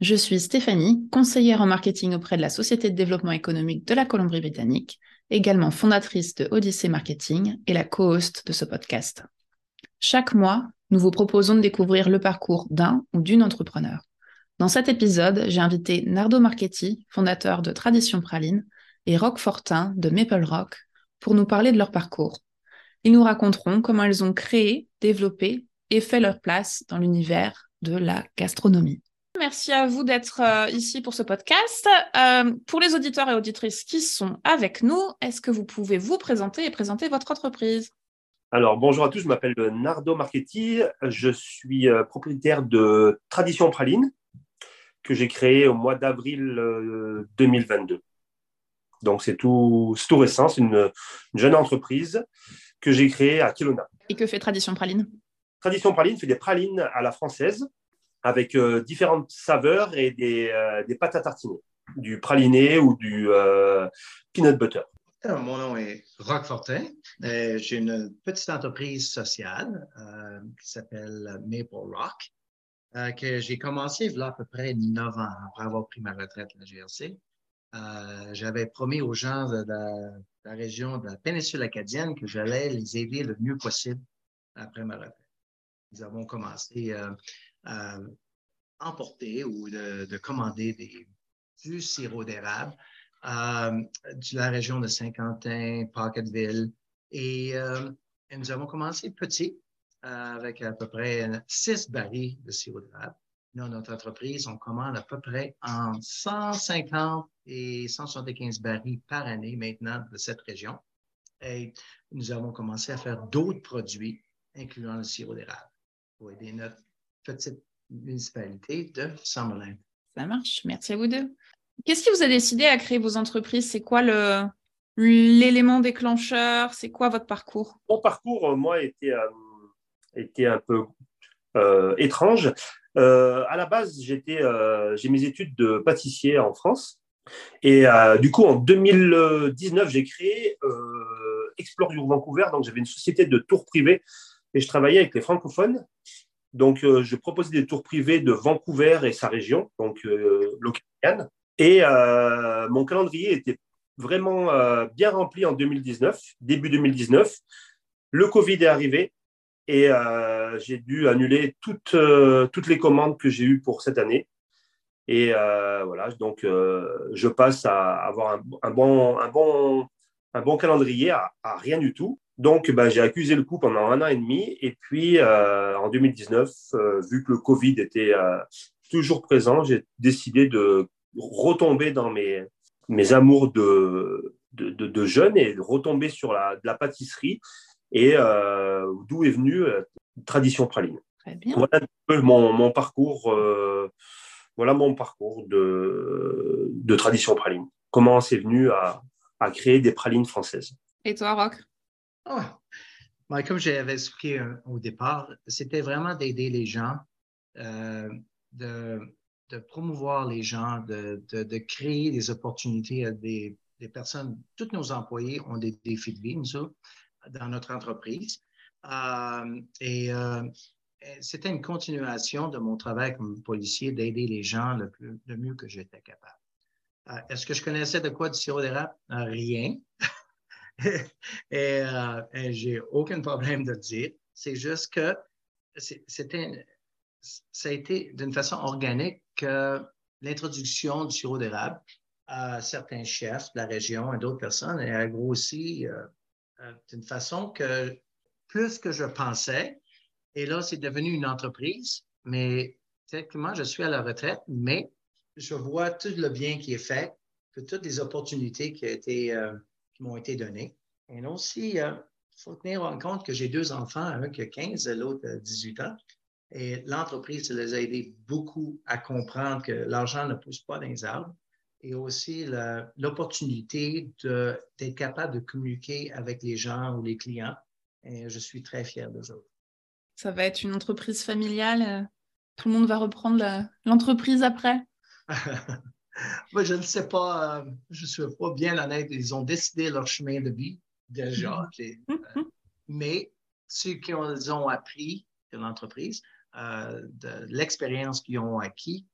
Je suis Stéphanie, conseillère en marketing auprès de la Société de développement économique de la Colombie-Britannique, également fondatrice de Odyssey Marketing et la co-host de ce podcast. Chaque mois, nous vous proposons de découvrir le parcours d'un ou d'une entrepreneur. Dans cet épisode, j'ai invité Nardo Marchetti, fondateur de Tradition Praline, et Rock Fortin de Maple Rock, pour nous parler de leur parcours. Ils nous raconteront comment ils ont créé, développé et fait leur place dans l'univers de la gastronomie. Merci à vous d'être euh, ici pour ce podcast. Euh, pour les auditeurs et auditrices qui sont avec nous, est-ce que vous pouvez vous présenter et présenter votre entreprise? Alors, bonjour à tous, je m'appelle Nardo Marchetti, je suis euh, propriétaire de Tradition Praline, que j'ai créé au mois d'avril 2022. Donc, c'est tout, tout récent, c'est une, jeune entreprise que j'ai créée à Kelowna. Et que fait Tradition Praline? Tradition Praline fait des pralines à la française, avec euh, différentes saveurs et des, euh, des, pâtes à tartiner, du praliné ou du euh, peanut butter. mon nom est Rock Fortin. J'ai une petite entreprise sociale qui s'appelle Maple Rock, que j'ai commencé il y a à peu près 9 ans après avoir pris ma retraite à la GRC. J'avais promis aux gens de la, de la, région de la péninsule acadienne que j'allais les aider le mieux possible après ma retraite. Nous avons commencé emporter ou de, commander des, du sirop d'érable euh, de la région de Saint-Quentin, Pocketville. Et, euh, nous avons commencé petit, euh, avec à peu près six barils de sirop d'érable. Dans notre entreprise, on commande à peu près en 150 et 175 barils par année maintenant de cette région. Et nous avons commencé à faire d'autres produits, incluant le sirop d'érable, pour aider notre petite municipalité de Summerlin. Ça marche. Merci à vous deux. Qu'est-ce qui vous a décidé à créer vos entreprises? C'est quoi le, l'élément déclencheur? C'est quoi votre parcours? Mon parcours, euh, moi, était, euh, était un peu euh, étrange. à la base, j'étais, j'ai mes études de pâtissier en France. Et du coup, en 2019, j'ai créé Explore du Vancouver. Donc, j'avais une société de tours privés et je travaillais avec les francophones. Donc, euh, je proposais des tours privés de Vancouver et sa région, donc euh, Et euh, mon calendrier était vraiment euh, bien rempli en 2019, début 2019. Le Covid est arrivé et j'ai dû annuler toutes, les commandes que j'ai eues pour cette année. Et voilà, donc je passe à avoir un bon calendrier à rien du tout. Donc, bah, j'ai accusé le coup pendant un an et demi. Et puis, euh, en 2019, euh, vu que le Covid était euh, toujours présent, j'ai décidé de retomber dans mes, mes amours de, de, de, jeunes et de retomber sur la, de la pâtisserie. Et d'où est venue Tradition Praline. Très bien. Voilà un peu mon, mon parcours. voilà mon parcours de, de Tradition Praline. Comment c'est venu à, à créer des pralines françaises. Et toi, Rock Oh. comme j'avais expliqué euh, au départ, c'était vraiment d'aider les gens, euh, de, promouvoir les gens, de, créer des opportunités à des, personnes. Tous nos employés ont des défis de vie, nous dans notre entreprise. Euh, et c'était une continuation de mon travail comme policier d'aider les gens le, plus, le mieux que j'étais capable. Est-ce que je connaissais de quoi du sirop d'érable? Rien. Euh, et, j'ai aucun problème de le dire. C'est juste que c'était, ça a été d'une façon organique que l'introduction du sirop d'érable à certains chefs de la région et d'autres personnes a grossi euh, euh, d'une façon que plus que je pensais. Et là, c'est devenu une entreprise, mais techniquement, je suis à la retraite, mais je vois tout le bien qui est fait, que toutes les opportunités qui ont été m'ont été données. Et aussi, il faut tenir en compte que j'ai deux enfants, un qui a 15, l'autre a 18 ans. Et l'entreprise les a aidés beaucoup à comprendre que l'argent ne pousse pas dans les arbres. et aussi l'opportunité d'être capable de communiquer avec les gens ou les clients. Et je suis très fier de ça. Ça va être une entreprise familiale. Tout le monde va reprendre l'entreprise après. Moi, je ne sais pas. Euh, je ne suis pas bien honnête. Ils ont décidé leur chemin de vie déjà. Euh, mais ceux qui ont, ont appris de l'entreprise, euh, de l'expérience qu'ils ont acquis,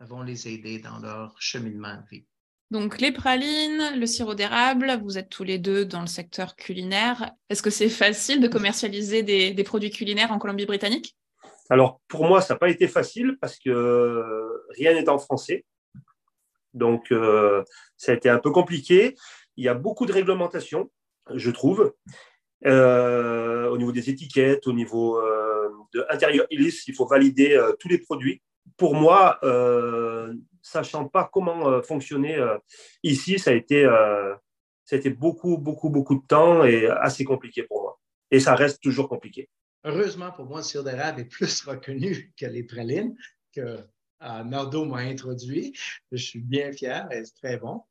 vont les aider dans leur cheminement de vie. Donc les pralines, le sirop d'érable, vous êtes tous les deux dans le secteur culinaire. Est-ce que c'est facile de commercialiser des, produits culinaires en Colombie-Britannique? Alors pour moi, ça n'a pas été facile parce que rien n'est en français. Donc euh, ça a été un peu compliqué. Il y a beaucoup de réglementations, je trouve, euh, au niveau des étiquettes, au niveau euh, de intérieur il faut valider tous les produits pour moi, sachant pas comment fonctionner ici, ça a, été, ça a été beaucoup, beaucoup, beaucoup de temps et assez compliqué pour moi. Et ça reste toujours compliqué. Heureusement pour moi, le sirop d'érable est plus reconnu que les pralines Nardo m'a introduit. Je suis bien fier c'est très bon.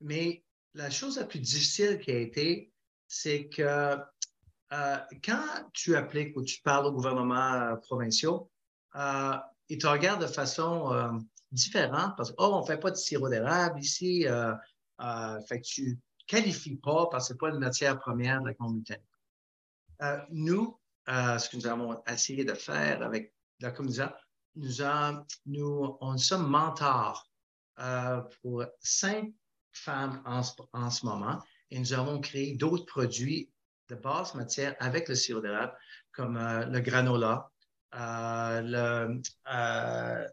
Mais la chose la plus difficile qui a été, c'est que quand tu appliques ou tu parles au gouvernement provinciaux, ils te regardent de façon euh, différente parce que, oh, on ne fait pas de sirop d'érable ici. Euh, euh, fait tu ne qualifies pas parce que ce n'est pas une matière première de la communauté. nous, ce que nous avons essayé de faire avec la communauté, nous, on sommes mentors pour cinq femmes en, ce moment et nous avons créé d'autres produits de basse matière avec le sirop d'érable, comme le granola, euh, le, euh,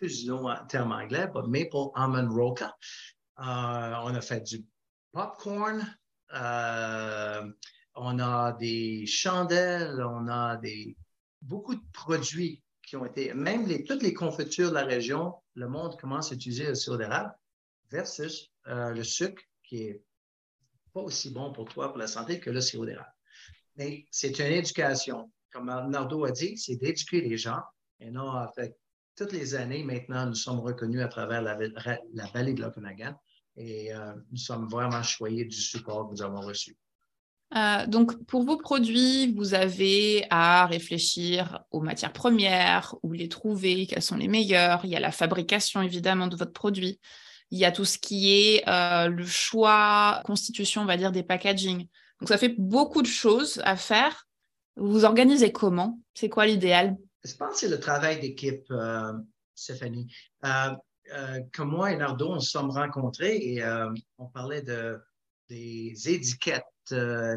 du nom en terme anglais, mais Maple Almond Roca. Euh, on a fait du popcorn, on a des chandelles, on a des, beaucoup de produits qui ont été, même toutes les confitures de la région, le monde commence à utiliser le sirop d'érable versus le sucre qui est pas aussi bon pour toi, pour la santé, que le sirop d'érable. Mais c'est une éducation comme Nardo a dit, c'est d'éduquer les gens. Et non, fait, toutes les années, maintenant, nous sommes reconnus à travers la, vallée de l'Okanagan et euh, nous sommes vraiment choyés du support que nous avons reçu. Euh, donc, pour vos produits, vous avez à réfléchir aux matières premières, où les trouver, quelles sont les meilleures. Il y a la fabrication, évidemment, de votre produit. Il y a tout ce qui est euh, le choix, constitution, on va dire, des packaging. Donc, ça fait beaucoup de choses à faire. Vous vous organisez comment? C'est quoi l'idéal? Je pense que c'est le travail d'équipe, euh, Stéphanie. Euh, comme moi et Nardo, on se sommes rencontrés et on parlait de, des étiquettes,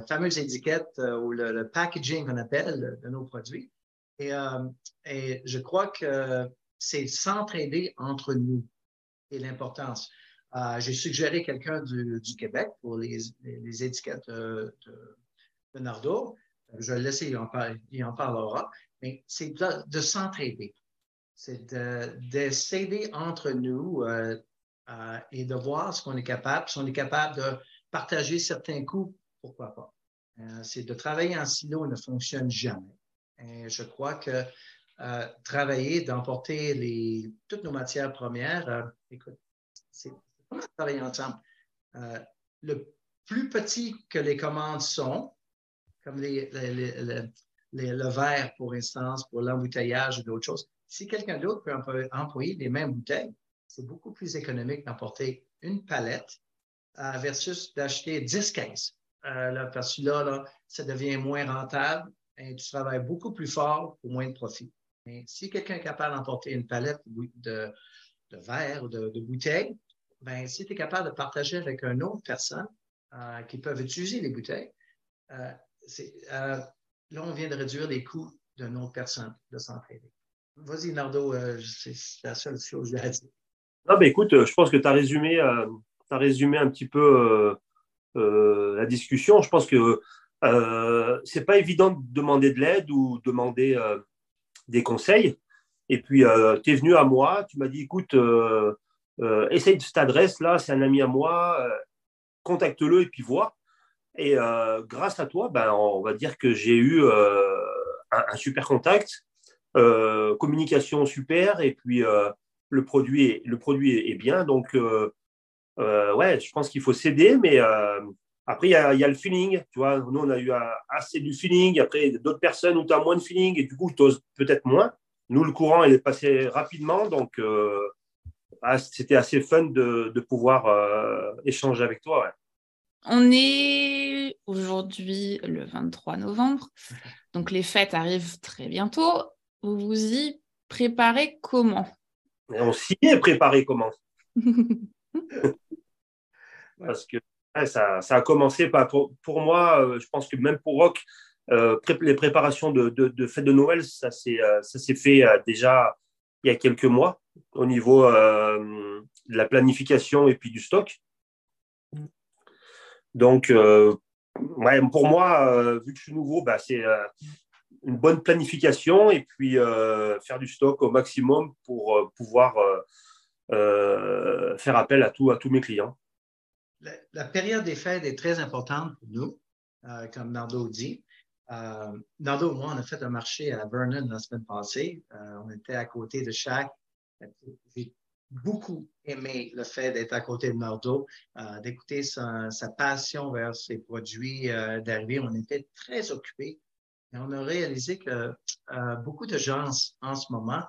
fameuses étiquettes ou le, packaging qu'on appelle de nos produits. Et, et je crois que c'est s'entraider entre nous et l'importance. J'ai suggéré quelqu'un du, Québec pour les, les, étiquettes de, de Nardo je vais le laisser, il en, il en parlera, mais c'est de, s'entraider. C'est de, s'aider entre nous euh, euh, et de voir ce qu'on est capable. Si on est capable de partager certains coûts, pourquoi pas. Euh, c'est de travailler en silo ne fonctionne jamais. Et je crois que travailler, d'emporter toutes nos matières premières, écoute, c'est comment travailler ensemble. le plus petit que les commandes sont, comme le verre, pour instance, pour l'embouteillage ou d'autres choses. Si quelqu'un d'autre peut employer les mêmes bouteilles, c'est beaucoup plus économique d'emporter une palette euh, versus d'acheter 10 caisses. Euh, parce que là, ça devient moins rentable et tu travailles beaucoup plus fort pour moins de profit. Mais si quelqu'un est capable d'emporter une palette de, de verre ou de, bouteilles, ben, si tu es capable de partager avec une autre personne euh, qui peuvent utiliser les bouteilles, euh, là, on vient de réduire les coûts d'une autre personne de s'entraider. Vas-y, Nardo, euh, c'est la seule chose à dire. Non, ben, écoute, euh, je pense que tu as résumé, as résumé un petit peu la discussion. Je pense que euh, c'est pas évident de demander de l'aide ou demander des conseils. Et puis, tu es venu à moi, tu m'as dit, écoute, essaye de cette adresse là, c'est un ami à moi, contacte-le et puis vois. Et euh, grâce à toi, ben, on va dire que j'ai eu euh, un, super contact, euh, communication super, et puis le produit est, le produit est, bien. Donc, ouais, je pense qu'il faut céder, mais après, il y, a, le feeling. Tu vois, nous, on a eu assez du feeling. Après, d'autres personnes où tu as moins de feeling et du coup, tu oses peut-être moins. Nous, le courant, il est passé rapidement. Donc, ah, c'était assez fun de, pouvoir échanger avec toi. On est aujourd'hui le 23 novembre, donc les fêtes arrivent très bientôt. Vous vous y préparez comment? On s'y est préparé comment? Parce que ça, a commencé pas pour, moi, euh, je pense que même pour Rock, euh, les préparations de, de, fête de Noël, ça s'est euh, fait déjà il y a quelques mois au niveau de la planification et puis du stock. Donc, euh, pour moi, vu que je suis nouveau, bah, c'est une bonne planification et puis faire du stock au maximum pour pouvoir faire appel à, tout, à tous mes clients. La, période des fêtes est très importante pour nous, comme Nardo dit. Nardo et moi, on a fait un marché à Vernon la semaine passée. on était à côté de chaque beaucoup aimé le fait d'être à côté de Nardo, euh, d'écouter sa, passion vers ses produits, euh, d'arriver. On était très occupés et on a réalisé que euh, beaucoup de gens en ce moment,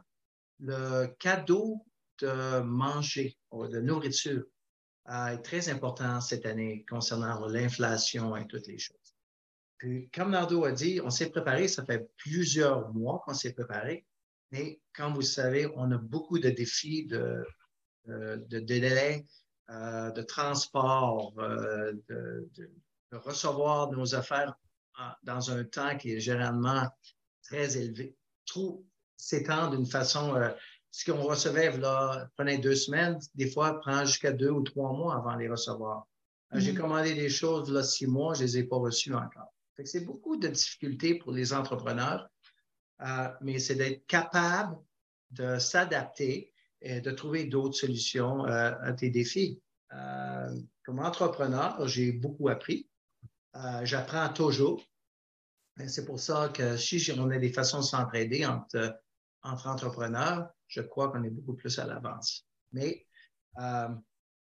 le cadeau de manger de nourriture est très important cette année concernant l'inflation et toutes les choses. Puis, comme Nardo a dit, on s'est préparé, ça fait plusieurs mois qu'on s'est préparé. Mais comme vous savez, on a beaucoup de défis de, euh, de délai, euh, de transport, euh, de, recevoir nos affaires dans un temps qui est généralement très élevé. Trop s'étend d'une façon. Ce qu'on recevait, là, prenait deux semaines, des fois, prend jusqu'à deux ou trois mois avant de les recevoir. J'ai mm-hmm. commandé des choses, là, six mois, je ne les ai pas reçues encore. C'est beaucoup de difficultés pour les entrepreneurs euh, mais c'est d'être capable de s'adapter et de trouver d'autres solutions euh, à tes défis. Euh, comme entrepreneur, j'ai beaucoup appris. J'apprends toujours. C'est pour ça que si on a des façons de s'entraider entre, entre entrepreneurs, je crois qu'on est beaucoup plus à l'avance. Mais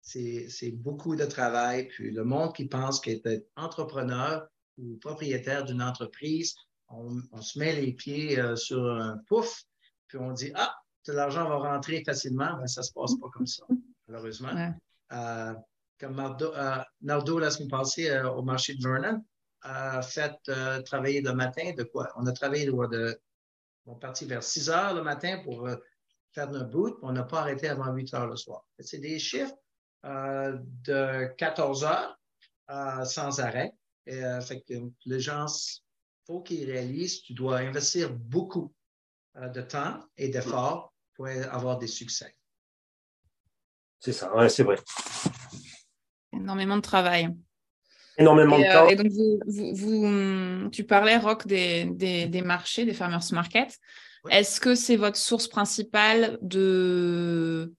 c'est beaucoup de travail. Puis le monde qui pense qu'être entrepreneur ou propriétaire d'une entreprise, on, se met les pieds euh, sur un pouf, puis on dit Ah, l'argent va rentrer facilement. Ben, ça ne se passe pas comme ça, malheureusement. Euh, comme euh, Nardo, la semaine passée, au marché de Vernon, a fait travailler le matin de quoi? On a travaillé de, on est parti vers 6 heures le matin pour faire notre boot, on n'a pas arrêté avant 8 heures le soir. C'est des chiffres de 14 heures sans arrêt. Et, fait que les gens faut qu'ils réalisent tu dois investir beaucoup euh, de temps et d'efforts pour avoir des succès. C'est ça, ouais, c'est vrai. Énormément de travail. Énormément de euh, temps. et donc, vous, tu parlais, Rock, des, des, marchés, des farmers Est-ce que c'est votre source principale de,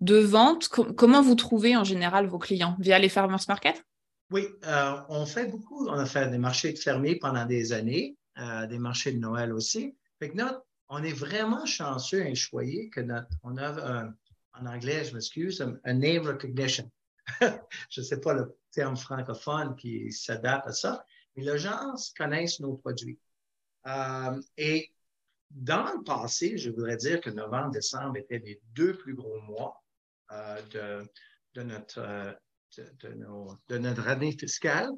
de vente? Comment vous trouvez en général vos clients? Via les farmers market? Oui, euh, on fait beaucoup. On a fait des marchés fermés pendant des années, euh, des marchés de Noël aussi. Fait que notre, on est vraiment chanceux et choyé que notre, on a, en anglais, je m'excuse, un, name recognition. je ne sais pas le terme francophone qui s'adapte à ça, mais les gens connaissent nos produits. Euh, et dans le passé, je voudrais dire que novembre, décembre étaient les deux plus gros mois de, de, notre, de, notre année fiscale,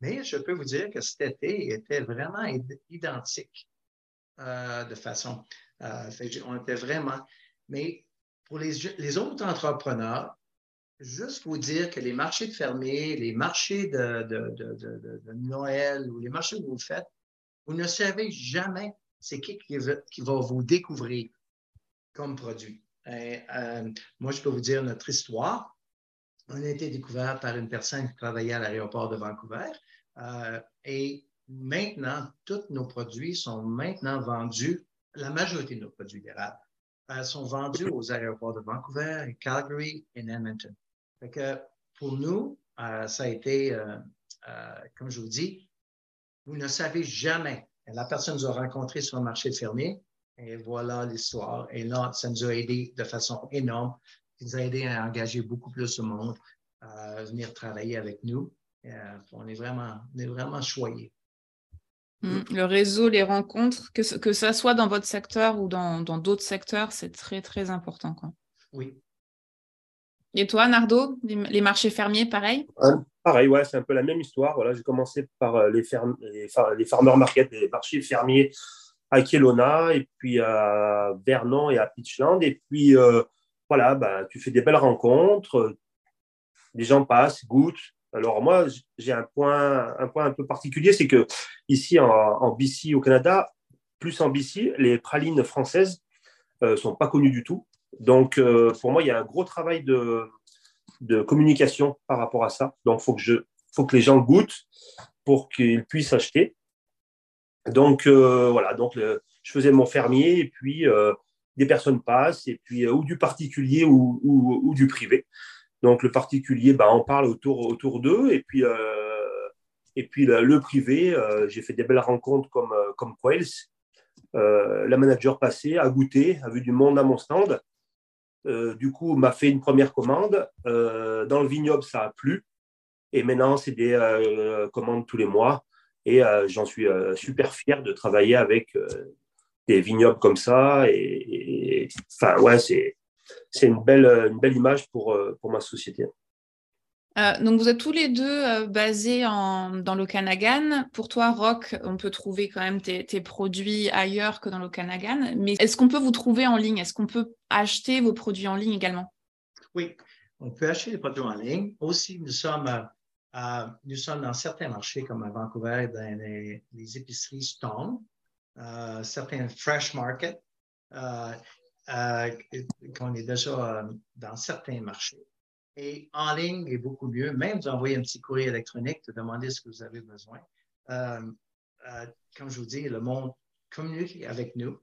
mais je peux vous dire que cet été était vraiment identique euh, de façon. Euh, on était vraiment. Mais pour les, autres entrepreneurs, juste vous dire que les marchés de fermiers, les marchés de, de, Noël ou les marchés que vous faites, vous ne savez jamais c'est qui qui va, vous découvrir comme produit? Euh, moi, je peux vous dire notre histoire on a été découvert par une personne qui travaillait à l'aéroport de Vancouver. Euh, et maintenant, tous nos produits sont maintenant vendus, la majorité de nos produits d'érable euh, sont vendus aux aéroports de Vancouver, Calgary et Edmonton. pour nous, ça a été, comme je vous dis, vous ne savez jamais. La personne nous a rencontrés sur le marché fermier Et voilà l'histoire. Et là, ça nous a aidé de façon énorme. Ça nous a aidé à engager beaucoup plus de monde à venir travailler avec nous. Euh, on est vraiment, on est vraiment choyés. Mmh. Le réseau, les rencontres, que, que ça soit dans votre secteur ou dans d'autres secteurs, c'est très, très important. Quoi. Oui. Et toi, Nardo, les, marchés fermiers, pareil? Pareil, ouais, c'est un peu la même histoire. Voilà, j'ai commencé par euh, les, fermes, les, les farmer market, les marchés fermiers à Kelowna, et puis à Vernon et à Pitchland. Et puis, euh, voilà, bah, tu fais des belles rencontres, les gens passent, goûtent, alors moi, j'ai un point, un point un peu particulier, c'est que ici en, BC au Canada, plus en BC, les pralines françaises ne euh, sont pas connues du tout. Donc euh, pour moi, il y a un gros travail de, de communication par rapport à ça. Donc faut que faut que les gens goûtent pour qu'ils puissent acheter. Donc euh, voilà, donc je faisais mon fermier et puis des personnes passent et puis ou du particulier ou, ou du privé. Donc, le particulier, bah, on parle autour, autour d'eux. Et puis, euh, et puis le, privé, euh, j'ai fait des belles rencontres comme, euh, comme Quails. la manager passée a goûté, a vu du monde à mon stand. Du coup, m'a fait une première commande. dans le vignoble, ça a plu. Et maintenant, c'est des commandes tous les mois. Et j'en suis super fier de travailler avec des vignobles comme ça. Et, enfin, ouais, c'est une belle, image euh, pour ma société. Euh, donc, vous êtes tous les deux euh, basés en, dans l'Okanagan. Pour toi, Rock, on peut trouver quand même tes, produits ailleurs que dans l'Okanagan. Mais est-ce qu'on peut vous trouver en ligne? Est-ce qu'on peut acheter vos produits en ligne également? Oui, on peut acheter les produits en ligne. Aussi, nous sommes, nous sommes dans certains marchés comme à Vancouver, dans les, épiceries Stone, certains fresh market. Euh, qu'on est déjà euh, dans certains marchés. Et en ligne est beaucoup mieux. Même vous envoyer un petit courrier électronique, de demander ce que vous avez besoin. Euh, comme je vous dis, le monde communique avec nous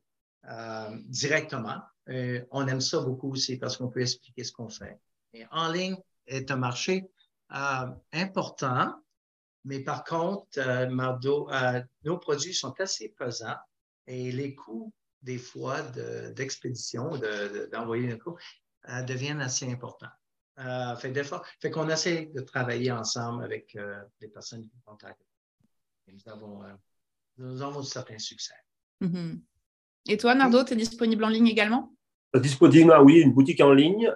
directement. on aime ça beaucoup aussi parce qu'on peut expliquer ce qu'on fait. Et en ligne est un marché important, mais par contre, nos produits sont assez pesants et les coûts des fois d'expédition, d'envoyer de, un euh, deviennent assez importants. Euh, fait, des fois, fait qu'on essaie de travailler ensemble avec euh, les personnes qui nous contactent. nous avons, euh, nous avons certains succès. Mm-hmm. Et toi, Nardo, tu es disponible en ligne également? Disponible, oui, une boutique en ligne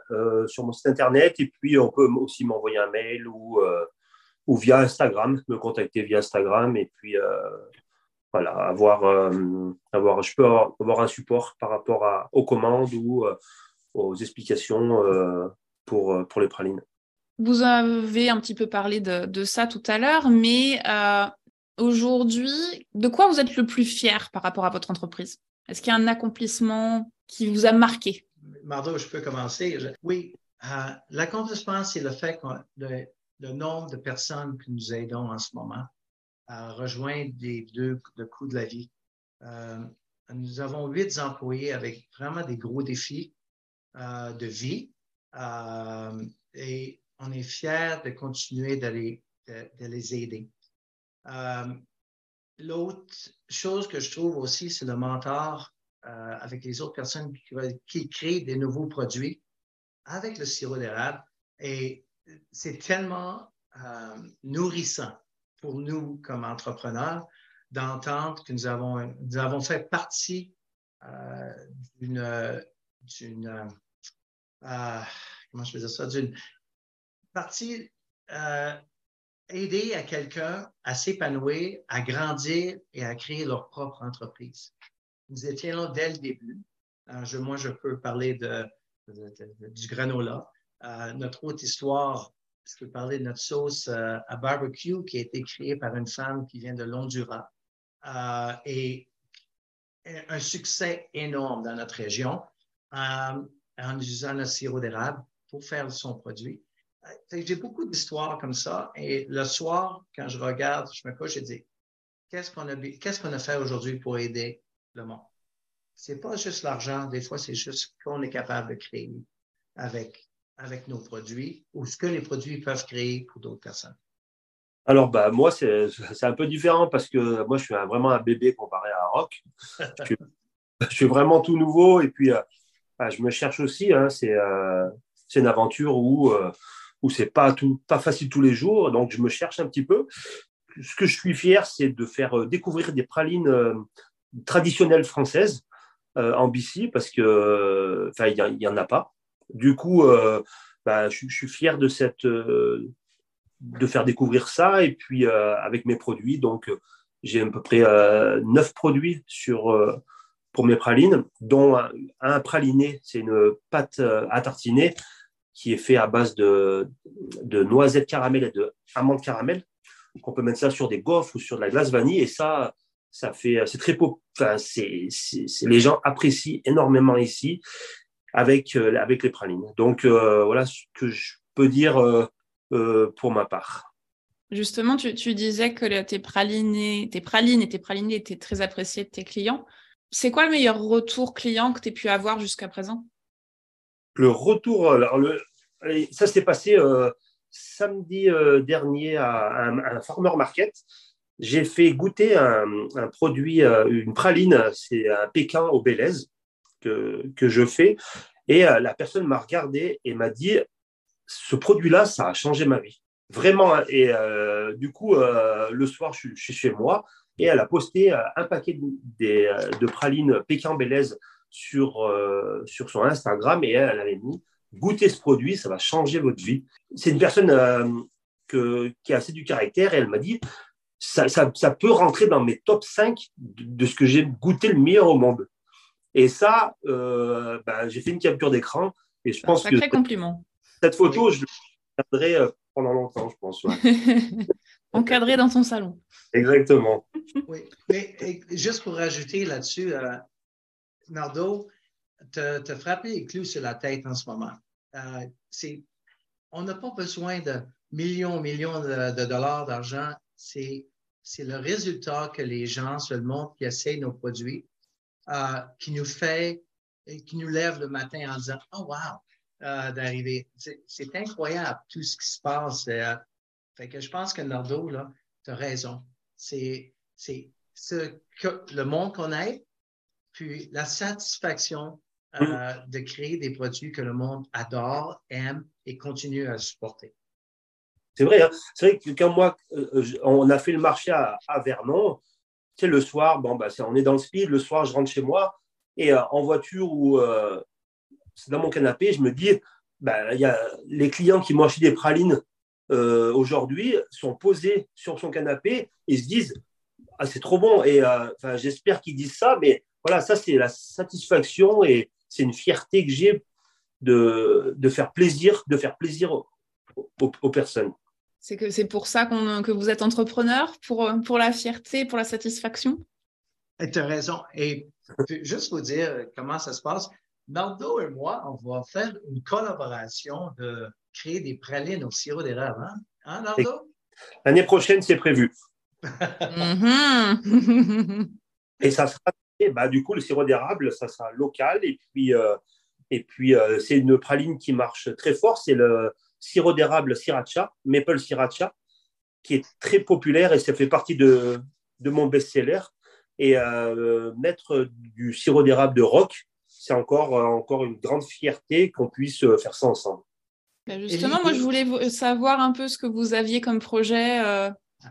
sur mon site internet. Et puis, on peut aussi m'envoyer un mail ou, ou via Instagram, me contacter via Instagram. Et puis, voilà, avoir, euh, avoir, je peux avoir, un support par rapport à, aux commandes ou euh, aux explications euh, pour, pour les pralines. Vous avez un petit peu parlé de, de ça tout à l'heure, mais aujourd'hui, de quoi vous êtes le plus fier par rapport à votre entreprise? Est-ce qu'il y a un accomplissement qui vous a marqué? Mardo, je peux commencer? Oui, l'accomplissement, c'est le fait que le, le nombre de personnes que nous aidons en ce moment à rejoindre les deux de coûts de la vie. Euh, nous avons huit employés avec vraiment des gros défis euh, de vie euh, et on est fiers de continuer de les, de, les aider. L'autre chose que je trouve aussi, c'est le mentor avec les autres personnes qui, créent des nouveaux produits avec le sirop d'érable. Et c'est tellement nourrissant pour nous comme entrepreneurs d'entendre que nous avons, nous avons fait partie euh, d'une euh, comment je dire ça, d'une partie euh, aider à quelqu'un à s'épanouir, à grandir et à créer leur propre entreprise. Nous étions là dès le début. Je, moi, je peux parler de, du granola. notre autre histoire je peux parler de notre sauce euh, à barbecue qui a été créée par une femme qui vient de Londura euh, et un succès énorme dans notre région euh, en utilisant le sirop d'érable pour faire son produit. J'ai beaucoup d'histoires comme ça et le soir, quand je regarde, je me couche et dis qu'est-ce qu'on a, a fait aujourd'hui pour aider le monde? C'est pas juste l'argent, des fois, c'est juste ce qu'on est capable de créer avec avec nos produits ou ce que les produits peuvent créer pour d'autres personnes? Alors, bah, moi, c'est un peu différent parce que moi, je suis vraiment un bébé comparé à Rock. je suis vraiment tout nouveau et puis bah, je me cherche aussi. Hein, c'est une aventure où où c'est pas facile tous les jours, donc je me cherche un petit peu. Ce que je suis fier, c'est de faire découvrir des pralines traditionnelles françaises en BC parce que il y, en a pas. Du coup, bah, je, suis fier de de faire découvrir ça et puis avec mes produits. Donc j'ai à peu près neuf produits sur pour mes pralines, dont un, praliné, c'est une pâte à tartiner qui est fait à base de, noisettes caramel et de amandes caramel. Donc on peut mettre ça sur des gaufres ou sur de la glace vanille et ça, ça fait, c'est très beau. Enfin, c'est, les gens apprécient énormément ici avec, euh, avec les pralines. Donc euh, voilà ce que je peux dire euh, pour ma part. Justement, tu, disais que tes, pralinés, tes pralines et tes pralinés étaient très appréciés de tes clients. C'est quoi le meilleur retour client que tu aies pu avoir jusqu'à présent? Le retour, alors le, ça s'est passé euh, samedi euh, dernier à, un, farmer market. J'ai fait goûter un, produit, euh, une praline, c'est un pékin au Bélez que, que je fais. Et la personne m'a regardé et m'a dit Ce produit-là, ça a changé ma vie. Vraiment. Hein. Et du coup, le soir, je, suis chez moi et elle a posté euh, un paquet de, euh, de pralines Pékin Bélez sur, euh, sur son Instagram et elle, avait mis goûtez ce produit, ça va changer votre vie. C'est une personne que, qui a assez du caractère et elle m'a dit ça, ça, ça, peut rentrer dans mes top 5 de, ce que j'ai goûté le meilleur au monde. Et ça, ben, j'ai fait une capture d'écran et je pense que. compliment. Cette photo, je la garderai pendant longtemps, je pense. Encadré dans ton salon. Exactement. oui, mais juste pour rajouter là-dessus, euh, Nardo, tu as frappé les clous sur la tête en ce moment. Euh, on n'a pas besoin de millions, millions de, dollars d'argent. C'est le résultat que les gens, seulement qui essayent nos produits, euh, qui nous fait, qui nous lève le matin en disant Oh, wow, d'arriver. C'est incroyable tout ce qui se passe. Fait que je pense que Nardo, là, tu as raison c'est ce que le monde connaît, puis la satisfaction euh, mm. de créer des produits que le monde adore, aime et continue à supporter. C'est vrai, hein. c'est vrai que quand moi, euh, on a fait le marché à, Vernon, tu sais, le soir, bon, bah, on est dans le speed, le soir, je rentre chez moi et euh, en voiture ou c'est dans mon canapé, je me dis, bah, y a les clients qui m'ont acheté des pralines euh, aujourd'hui sont posés sur son canapé et se disent ah, c'est trop bon. Et euh, j'espère qu'ils disent ça, mais voilà, ça c'est la satisfaction et c'est une fierté que j'ai de, de, faire plaisir, de faire plaisir aux, personnes. C'est que c'est pour ça que vous êtes entrepreneur, pour, pour la fierté, pour la satisfaction? Tu as raison. Et juste vous dire comment ça se passe, Naldo et moi, on va faire une collaboration de créer des pralines au sirop d'érable. Hein, hein L'année prochaine, c'est prévu. Mm-hmm. et ça sera, bah, du coup, le sirop d'érable, ça sera local. Et puis, euh, et puis euh, c'est une praline qui marche très fort. C'est le sirop d'érable sriracha, maple sriracha, qui est très populaire et ça fait partie de, de mon best-seller. Et euh, mettre du sirop d'érable de rock, c'est encore, encore une grande fierté qu'on puisse faire ça ensemble. Bah, justement, moi, je voulais savoir un peu ce que vous aviez comme projet euh,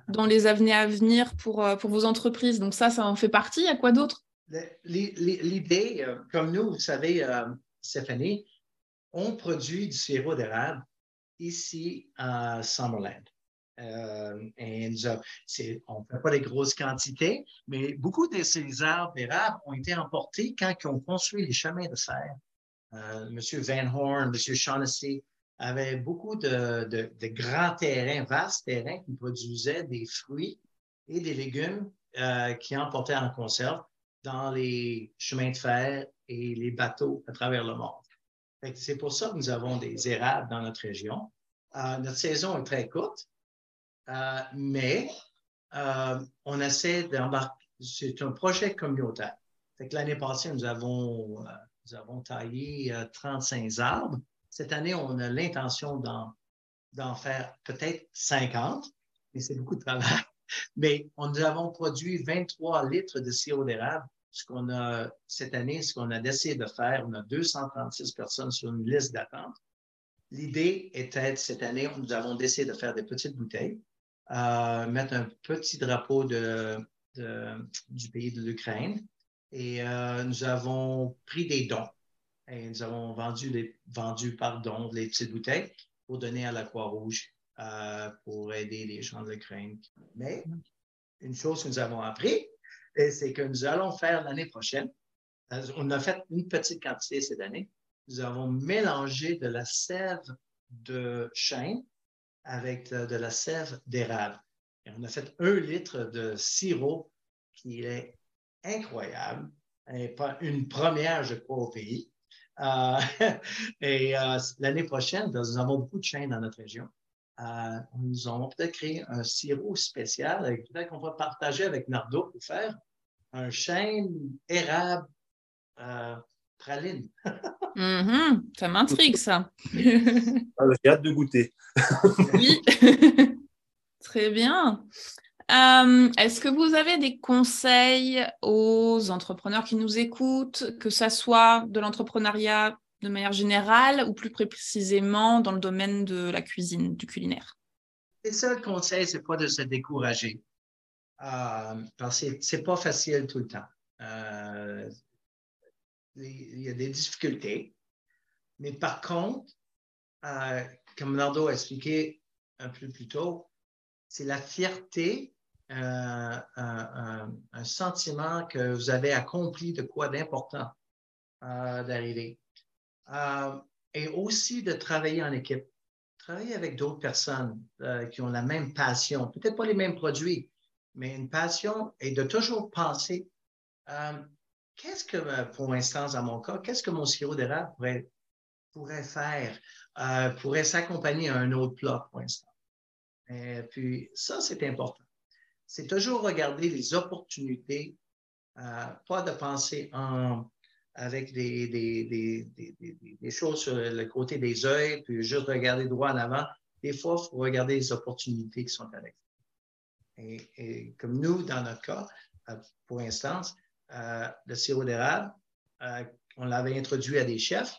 dans les années à venir pour, euh, pour vos entreprises. Donc ça, ça en fait partie. À quoi d'autre? L'idée, euh, comme nous, vous savez, Stéphanie, on produit du sirop d'érable ici à Summerland. et on ne fait pas des grosses quantités, mais beaucoup de ces arbres d'érable ont été emportés quand ils ont construit les chemins de fer. Monsieur Van Horn, Monsieur Shaughnessy, avait beaucoup de, grands terrains, vastes terrains qui produisaient des fruits et des légumes euh, qui emportaient en conserve dans les chemins de fer et les bateaux à travers le monde. C'est pour ça que nous avons des érables dans notre région. Euh, notre saison est très courte, euh, mais on essaie d'embarquer. C'est un projet communautaire. L'année passée, nous avons taillé 35 arbres cette année, on a l'intention d'en faire peut-être 50, mais c'est beaucoup de travail. Mais nous avons produit 23 litres de sirop d'érable ce qu'on a cette année, ce qu'on a décidé de faire, on a 236 personnes sur une liste d'attente. L'idée était cette année, nous avons décidé de faire des petites bouteilles, euh, mettre un petit drapeau du pays de l'Ukraine et euh, nous avons pris des dons et nous avons vendu, les, vendu pardon, les petites bouteilles pour donner à la Croix-Rouge euh, pour aider les gens de l'Ukraine. Mais une chose que nous avons appris, c'est que nous allons faire l'année prochaine, euh, on a fait une petite quantité cette année, nous avons mélangé de la sève de chêne avec de, la sève d'érable. Et on a fait un litre de sirop qui est incroyable, une première, je crois, au pays. Euh, et euh, l'année prochaine, nous avons beaucoup de chêne dans notre région. Euh, nous allons peut-être créer un sirop spécial, peut-être qu'on va partager avec Nardo pour faire un chêne érable praline. Mm-hmm. ça m'intrigue, ça. Ah, j'ai hâte de goûter. oui, très bien. Euh, est-ce que vous avez des conseils aux entrepreneurs qui nous écoutent, que ce soit de l'entrepreneuriat de manière générale ou plus précisément dans le domaine de la cuisine, du culinaire? Le seul conseil, c'est pas de se décourager. Euh, parce que c'est pas facile tout le temps. Euh, il y a des difficultés. Mais par contre, euh, comme Nardo a expliqué un peu plus tôt, c'est la fierté, euh, un, sentiment que vous avez accompli de quoi d'important euh, d'arriver. et aussi de travailler en équipe. Travailler avec d'autres personnes qui ont la même passion, peut-être pas les mêmes produits, mais une passion et de toujours penser qu'est-ce que, euh, pour instance, dans mon cas, qu'est-ce que mon sirop d'érable pourrait, pourrait faire, euh, pourrait s'accompagner à un autre plat, pour l'instant? Et puis, ça, c'est important. C'est toujours regarder les opportunités, euh, pas de penser en, avec des, des, des, des, choses sur le côté des yeux, puis juste regarder droit en avant. Des fois, il faut regarder les opportunités qui sont avec. Et, comme nous, dans notre cas, pour instance, euh, le sirop d'érable. Euh, on l'avait introduit à des chefs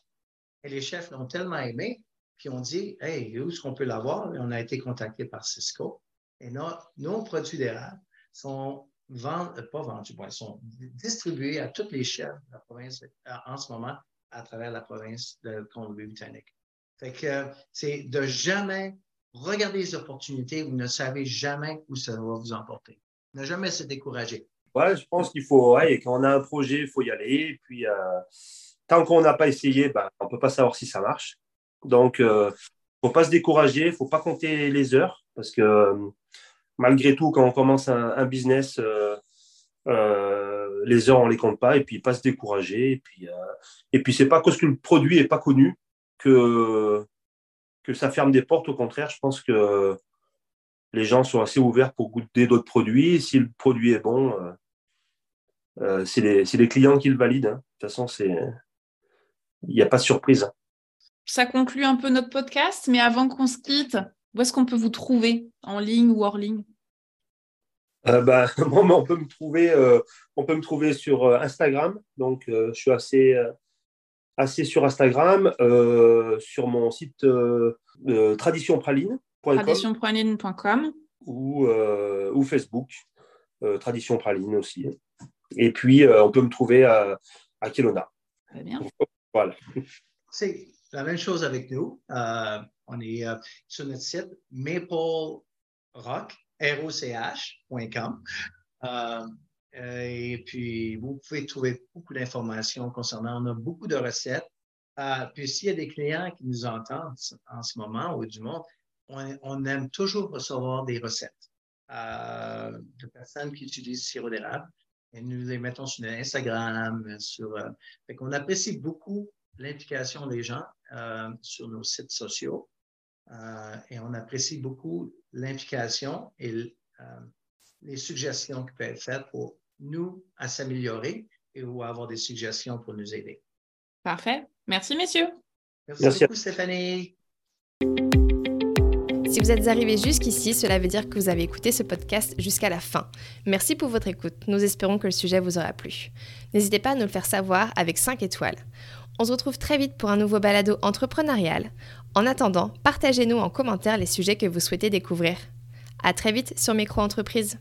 et les chefs l'ont tellement aimé qu'ils ont dit Hey, où est-ce qu'on peut l'avoir? Et on a été contacté par Cisco. Et nos, nos produits d'érable sont vendus, euh, pas vendus, ils sont distribués à tous les chefs de la province en ce moment à travers la province de Colombie-Britannique. Fait que c'est de jamais regarder les opportunités, vous ne savez jamais où ça va vous emporter. Ne jamais se décourager. Ouais, je pense qu'il faut, ouais, quand on a un projet, il faut y aller. Et puis, euh, tant qu'on n'a pas essayé, ben, on ne peut pas savoir si ça marche. Donc, il euh, ne faut pas se décourager, il ne faut pas compter les heures, parce que euh, malgré tout, quand on commence un, business, les heures, on ne les compte pas, et puis pas se décourager. Et puis, et puis c'est pas parce que le produit n'est pas connu que, ça ferme des portes. Au contraire, je pense que les gens sont assez ouverts pour goûter d'autres produits. Si le produit est bon, euh, c'est les, clients qui le valident. Hein. De toute façon, il n'y a pas de surprise. Ça conclut un peu notre podcast, mais avant qu'on se quitte, où est-ce qu'on peut vous trouver en ligne ou hors ligne? Euh, bah, on peut me trouver, euh, on peut me trouver sur Instagram. Donc, je suis assez, assez sur Instagram, sur mon site traditionpraline.com traditionpraline.com ou, ou Facebook, Tradition Praline aussi. Et puis, euh, on peut me trouver à, à Kelowna. Très bien. Voilà. C'est la même chose avec nous. Euh, on est euh, sur notre site maplerock.com. et puis, vous pouvez trouver beaucoup d'informations concernant. On a beaucoup de recettes. puis, s'il y a des clients qui nous entendent en ce moment ou du monde, on, aime toujours recevoir des recettes de personnes qui utilisent sirop d'érable et nous les mettons sur Instagram, sur. Euh, apprécie beaucoup l'implication des gens euh, sur nos sites sociaux euh, et on apprécie beaucoup l'implication et les suggestions qui peuvent être faites pour nous à s'améliorer et ou avoir des suggestions pour nous aider. Parfait. Merci, messieurs. Merci, Merci. beaucoup, Stéphanie. Si vous êtes arrivé jusqu'ici, cela veut dire que vous avez écouté ce podcast jusqu'à la fin. Merci pour votre écoute. Nous espérons que le sujet vous aura plu. N'hésitez pas à nous le faire savoir avec 5 étoiles. On se retrouve très vite pour un nouveau balado entrepreneurial. En attendant, partagez-nous en commentaire les sujets que vous souhaitez découvrir. À très vite sur Micro Entreprise.